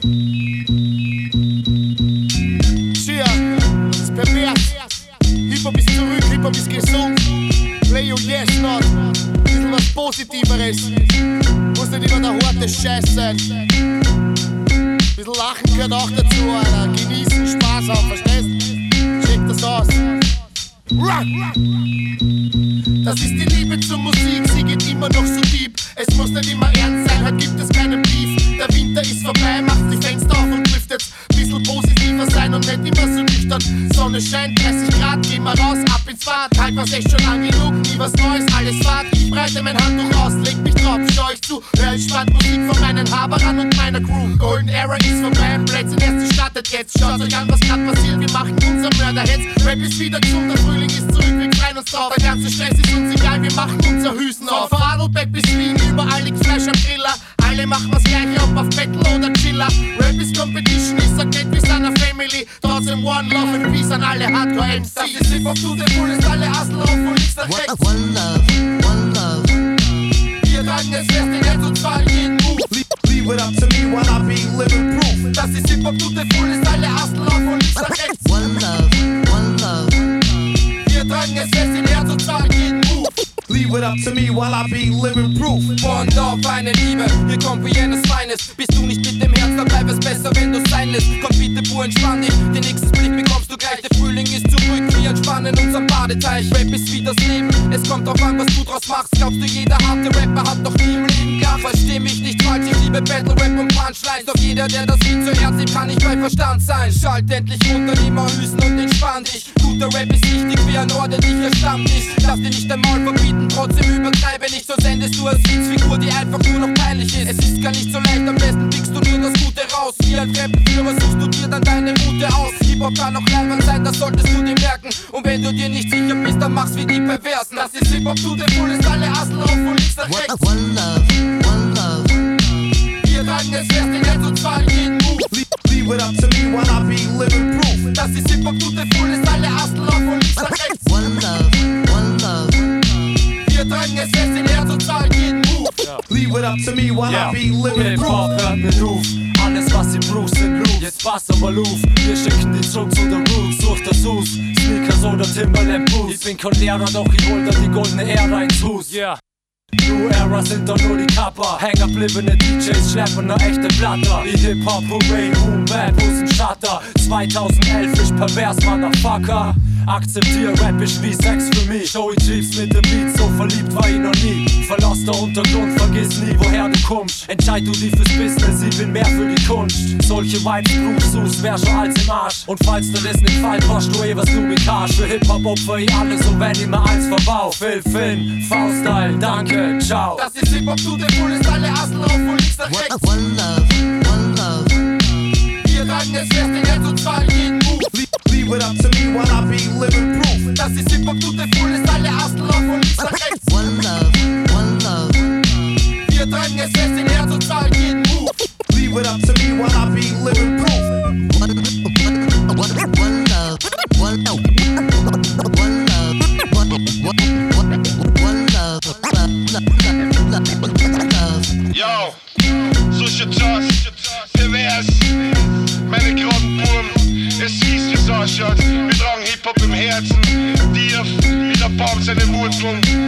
Das ist pervers. Hip-Hop zurück, Hip-Hop ist gesund. Leo Yes not, bisschen was Positiveres. Muss nicht immer der harte Scheiß sein. Bisschen Lachen gehört auch dazu, Alter. Genießen, Spaß haben, verstehst? Check das aus. Das ist die Liebe zur Musik, sie geht immer noch so deep. Es muss nicht immer ernst sein, heute gibt es keinen Beef. Der Winter ist vorbei, macht nüchtern. Sonne scheint, 30 Grad, geh mal raus, ab ins Bad. Halt was echt schon lang genug, nie was Neues, alles fad. Ich breite mein Handtuch aus, leg mich drauf, schau ich zu. Hör ich spannend Musik von meinen Haberern und meiner Crew. Golden Era ist vorbei, Plätzchen erst gestartet jetzt. Schaut euch an, was grad passiert, wir machen unser Mörderhetz. Rap ist wieder gesund, der Frühling ist zurück, wir freuen uns drauf. Der ganze Stress ist uns egal, wir machen unser Hüsten auf. Von Adelbeck bis Wien, überall liegt Fleisch am Griller. Alle machen was gleiche, ob auf Battle oder Chiller. Rap ist Competition, ich sag nicht, wir sind eine Family. Trotzdem One Love and Peace an alle Hardcore MCs. Das ist Hip-Hop to the fullest, alle Hustle auf und links nach rechts. One love, one love. Wir tragen es fest in Herz und zwar jeden Move. Leave it up to me while I be living proof. Das ist Hip-Hop to the fullest, alle Hustle auf und links nach rechts. One love, one love. Wir tragen es fest in Herz und zwar jeden Move. Leave it up to me while I be living proof. One Love, eine Liebe, hier kommt wie jenes Feines. Bist du nicht mit dem Herz, dann bleib es besser, wenn du sein lässt. Komm bitte, pur entspann dich, den nächsten Split bekommst du gleich. Der Frühling ist zurück, wir entspannen unserem Badeteich. Rap ist wie das Leben, es kommt drauf an, was du draus machst. Glaubst du, jeder harte Rapper hat doch nie im Leben gehabt? Versteh mich nicht falsch, ich liebe Battle Rap und Punchlines. Doch jeder, der das Lied zu Herz nimmt, kann nicht bei Verstand sein. Schalt endlich runter, nimm mal Hüsen und entspann dich. Guter Rap ist wichtig wie ein ordentlicher Stammtisch. Übertreibe nicht, so sendest du als Witzfigur, die einfach nur noch peinlich ist. Es ist gar nicht so leicht, am besten pickst du nur das Gute raus. Wie ein Rappenführer suchst du dir dann deine Route aus. Hip-Hop kann auch leibern sein, das solltest du dir merken. Und wenn du dir nicht sicher bist, dann mach's wie die Perversen. Das ist Hip-Hop to the fullest, alle Hustle auf und links nach rechts. One love, one love. Wir tragen es fest in Herz und zwar in jeden Move. Leave it up to me while I be living proof. Das ist Hip-Hop to the to me while I be living proof. Alles was sie Bruce in Loop. Jetzt passt aber Luf. Wir schicken die Zug zu der Roots. Sucht das Sus. Sneakers oder Timberland Boots. Ich bin kein Lehrer, doch ich hol da die goldene Ära ins Hus. Yeah. New Era sind doch nur die Kapper. Hängerbliebene DJs schleppen ne echte Blatter. Wie Hip-Hop, Hooray, Boom, Bap, Bus und Shutter. 2011 ich pervers, Motherfucker. Akzeptier Rap ist wie Sex für mich. Joey Jeeps mit dem Beat, so verliebt war ich noch nie. Verloster Untergrund, vergiss nie, woher du kommst. Entscheid du dich fürs Business, ich bin mehr für die Kunst. Solche Vibes, Blues, Sus, wär schon als im Arsch. Und falls dir das nicht fällt, machst du eh, was du mit hast. Für Hip-Hop opfer ich alles und wenn ich mir eins verbau. Phil Finn, V-Style, danke, ciao. Das ist Hip-Hop to the fullest, alle Hustle auf und links nach rechts. One love, one love. Sushi-Toss, pervers, meine Grottenburm, es hieß, wie es ausschaut. Wir tragen Hip-Hop im Herzen, Dir, wie der Baum seine Wurzeln.